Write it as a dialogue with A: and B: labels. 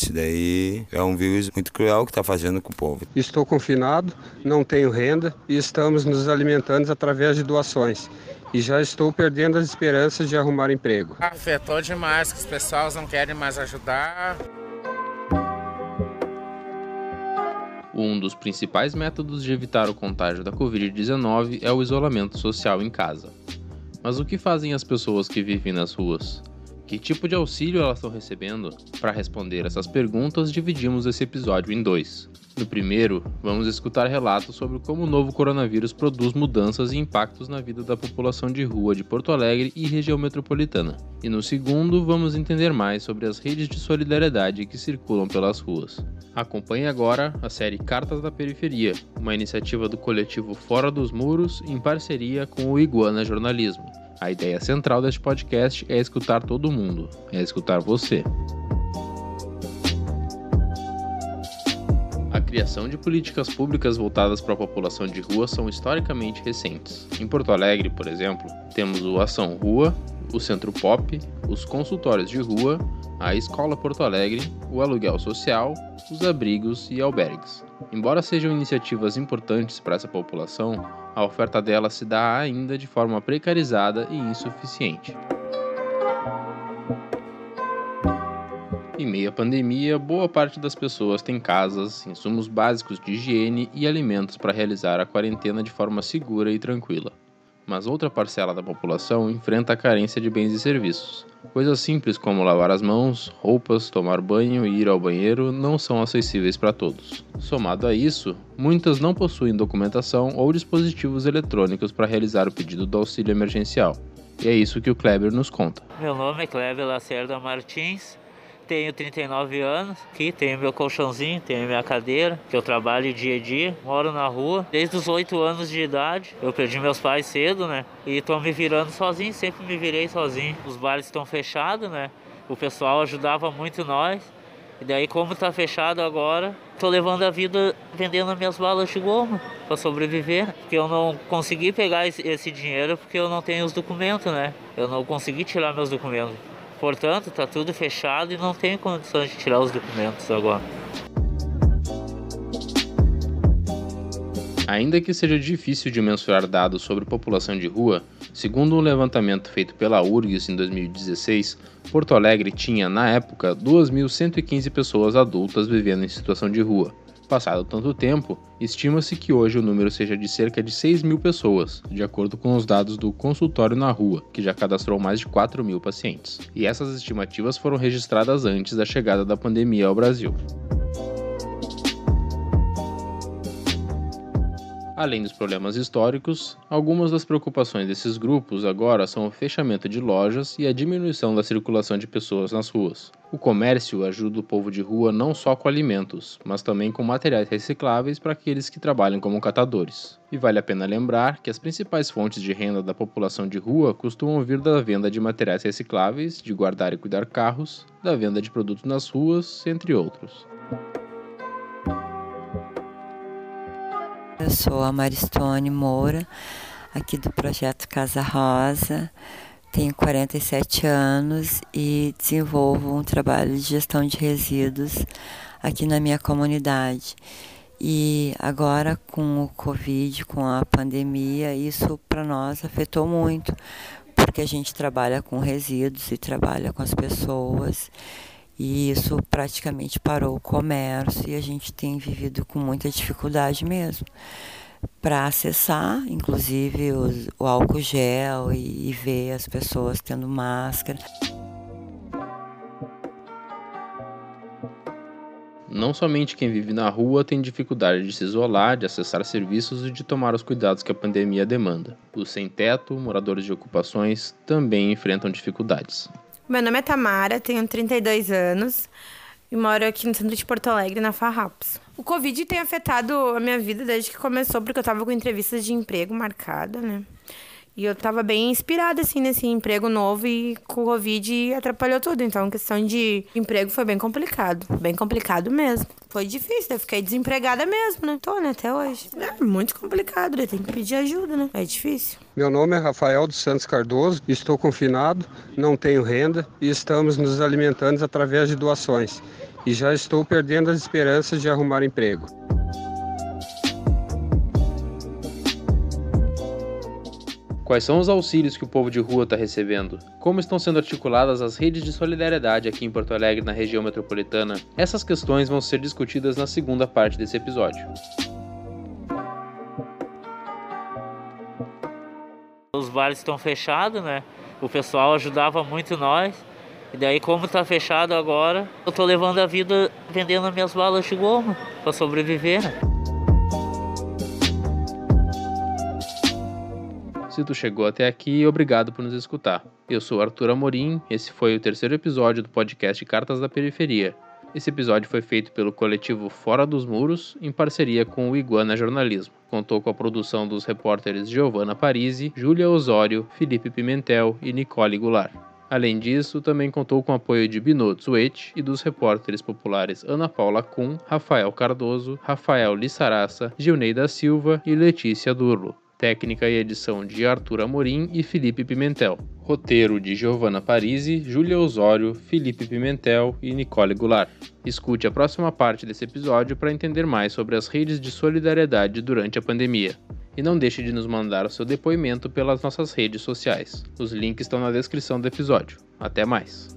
A: Isso daí é um vírus muito cruel que está fazendo com o povo.
B: Estou confinado, não tenho renda e estamos nos alimentando através de doações. E já estou perdendo as esperanças de arrumar emprego.
C: Afetou demais, que os pessoas não querem mais ajudar.
D: Um dos principais métodos de evitar o contágio da Covid-19 é o isolamento social em casa. Mas o que fazem as pessoas que vivem nas ruas? Que tipo de auxílio elas estão recebendo? Para responder essas perguntas, dividimos esse episódio em dois. No primeiro, vamos escutar relatos sobre como o novo coronavírus produz mudanças e impactos na vida da população de rua de Porto Alegre e região metropolitana. E no segundo, vamos entender mais sobre as redes de solidariedade que circulam pelas ruas. Acompanhe agora a série Cartas da Periferia, uma iniciativa do coletivo Fora dos Muros em parceria com o Iguana Jornalismo. A ideia central deste podcast é escutar todo mundo, é escutar você. A criação de políticas públicas voltadas para a população de rua são historicamente recentes. Em Porto Alegre, por exemplo, temos o Ação Rua, o Centro Pop, os consultórios de rua, a Escola Porto Alegre, o aluguel social, os abrigos e albergues. Embora sejam iniciativas importantes para essa população, a oferta delas se dá ainda de forma precarizada e insuficiente. Em meio à pandemia, boa parte das pessoas tem casas, insumos básicos de higiene e alimentos para realizar a quarentena de forma segura e tranquila. Mas outra parcela da população enfrenta a carência de bens e serviços. Coisas simples como lavar as mãos, roupas, tomar banho e ir ao banheiro não são acessíveis para todos. Somado a isso, muitas não possuem documentação ou dispositivos eletrônicos para realizar o pedido do auxílio emergencial. E é isso que o Kleber nos conta.
E: Meu nome é Kleber Lacerda Martins, tenho 39 anos, aqui tenho meu colchãozinho, tenho minha cadeira, que eu trabalho dia a dia, moro na rua. Desde os 8 anos de idade, eu perdi meus pais cedo, né? E tô me virando sozinho, sempre me virei sozinho. Os bares estão fechados, né? O pessoal ajudava muito nós. E daí, como tá fechado agora, tô levando a vida vendendo minhas balas de goma para sobreviver. Porque eu não consegui pegar esse dinheiro porque eu não tenho os documentos, né? Eu não consegui tirar meus documentos. Portanto, está tudo fechado e não tem condições de tirar os documentos agora.
D: Ainda que seja difícil de mensurar dados sobre população de rua, segundo um levantamento feito pela URGS em 2016, Porto Alegre tinha, na época, 2.115 pessoas adultas vivendo em situação de rua, Passado tanto tempo, estima-se que hoje o número seja de cerca de 6 mil pessoas, de acordo com os dados do Consultório na Rua, que já cadastrou mais de 4 mil pacientes. E essas estimativas foram registradas antes da chegada da pandemia ao Brasil. Além dos problemas históricos, algumas das preocupações desses grupos agora são o fechamento de lojas e a diminuição da circulação de pessoas nas ruas. O comércio ajuda o povo de rua não só com alimentos, mas também com materiais recicláveis para aqueles que trabalham como catadores. E vale a pena lembrar que as principais fontes de renda da população de rua costumam vir da venda de materiais recicláveis, de guardar e cuidar carros, da venda de produtos nas ruas, entre outros.
F: Eu sou a Maristone Moura, aqui do projeto Casa Rosa. Tenho 47 anos e desenvolvo um trabalho de gestão de resíduos aqui na minha comunidade. E agora com o Covid, com a pandemia, isso para nós afetou muito, porque a gente trabalha com resíduos e trabalha com as pessoas. E isso praticamente parou o comércio e a gente tem vivido com muita dificuldade mesmo para acessar, inclusive os, o álcool gel e, e ver as pessoas tendo máscara.
D: Não somente quem vive na rua tem dificuldade de se isolar, de acessar serviços e de tomar os cuidados que a pandemia demanda. Os sem-teto, moradores de ocupações, também enfrentam dificuldades.
G: Meu nome é Tamara, tenho 32 anos e moro aqui no centro de Porto Alegre, na Farrapos. O Covid tem afetado a minha vida desde que começou, porque eu tava com entrevistas de emprego marcada, né? E eu tava bem inspirada, assim, nesse emprego novo e com o Covid atrapalhou tudo. Então, questão de emprego foi bem complicado. Bem complicado mesmo. Foi difícil, eu fiquei desempregada mesmo, né? Tô, né, até hoje. É muito complicado, né? Tem que pedir ajuda, né? É difícil.
B: Meu nome é Rafael dos Santos Cardoso, estou confinado, não tenho renda e estamos nos alimentando através de doações. e já estou perdendo as esperanças de arrumar emprego.
D: Quais são os auxílios que o povo de rua está recebendo? Como estão sendo articuladas as redes de solidariedade aqui em Porto Alegre, na região metropolitana? Essas questões vão ser discutidas na segunda parte desse episódio.
E: Os bares estão fechados, né? O pessoal ajudava muito nós. E daí, como está fechado agora, eu estou levando a vida vendendo minhas balas de goma para sobreviver.
D: Se tu chegou até aqui, obrigado por nos escutar. Eu sou Arthur Amorim, esse foi o terceiro episódio do podcast Cartas da Periferia. Esse episódio foi feito pelo coletivo Fora dos Muros, em parceria com o Iguana Jornalismo. Contou com a produção dos repórteres Giovanna Parisi, Júlia Osório, Felipe Pimentel e Nicole Goulart. Além disso, também contou com o apoio de Binot Zuet e dos repórteres populares Ana Paula Kuhn, Rafael Cardoso, Rafael Lissaraça, Gilneida Silva e Letícia Durlo. Técnica e edição de Arthur Amorim e Felipe Pimentel. Roteiro de Giovanna Parisi, Júlia Osório, Felipe Pimentel e Nicole Goulart. Escute a próxima parte desse episódio para entender mais sobre as redes de solidariedade durante a pandemia. E não deixe de nos mandar o seu depoimento pelas nossas redes sociais. Os links estão na descrição do episódio. Até mais!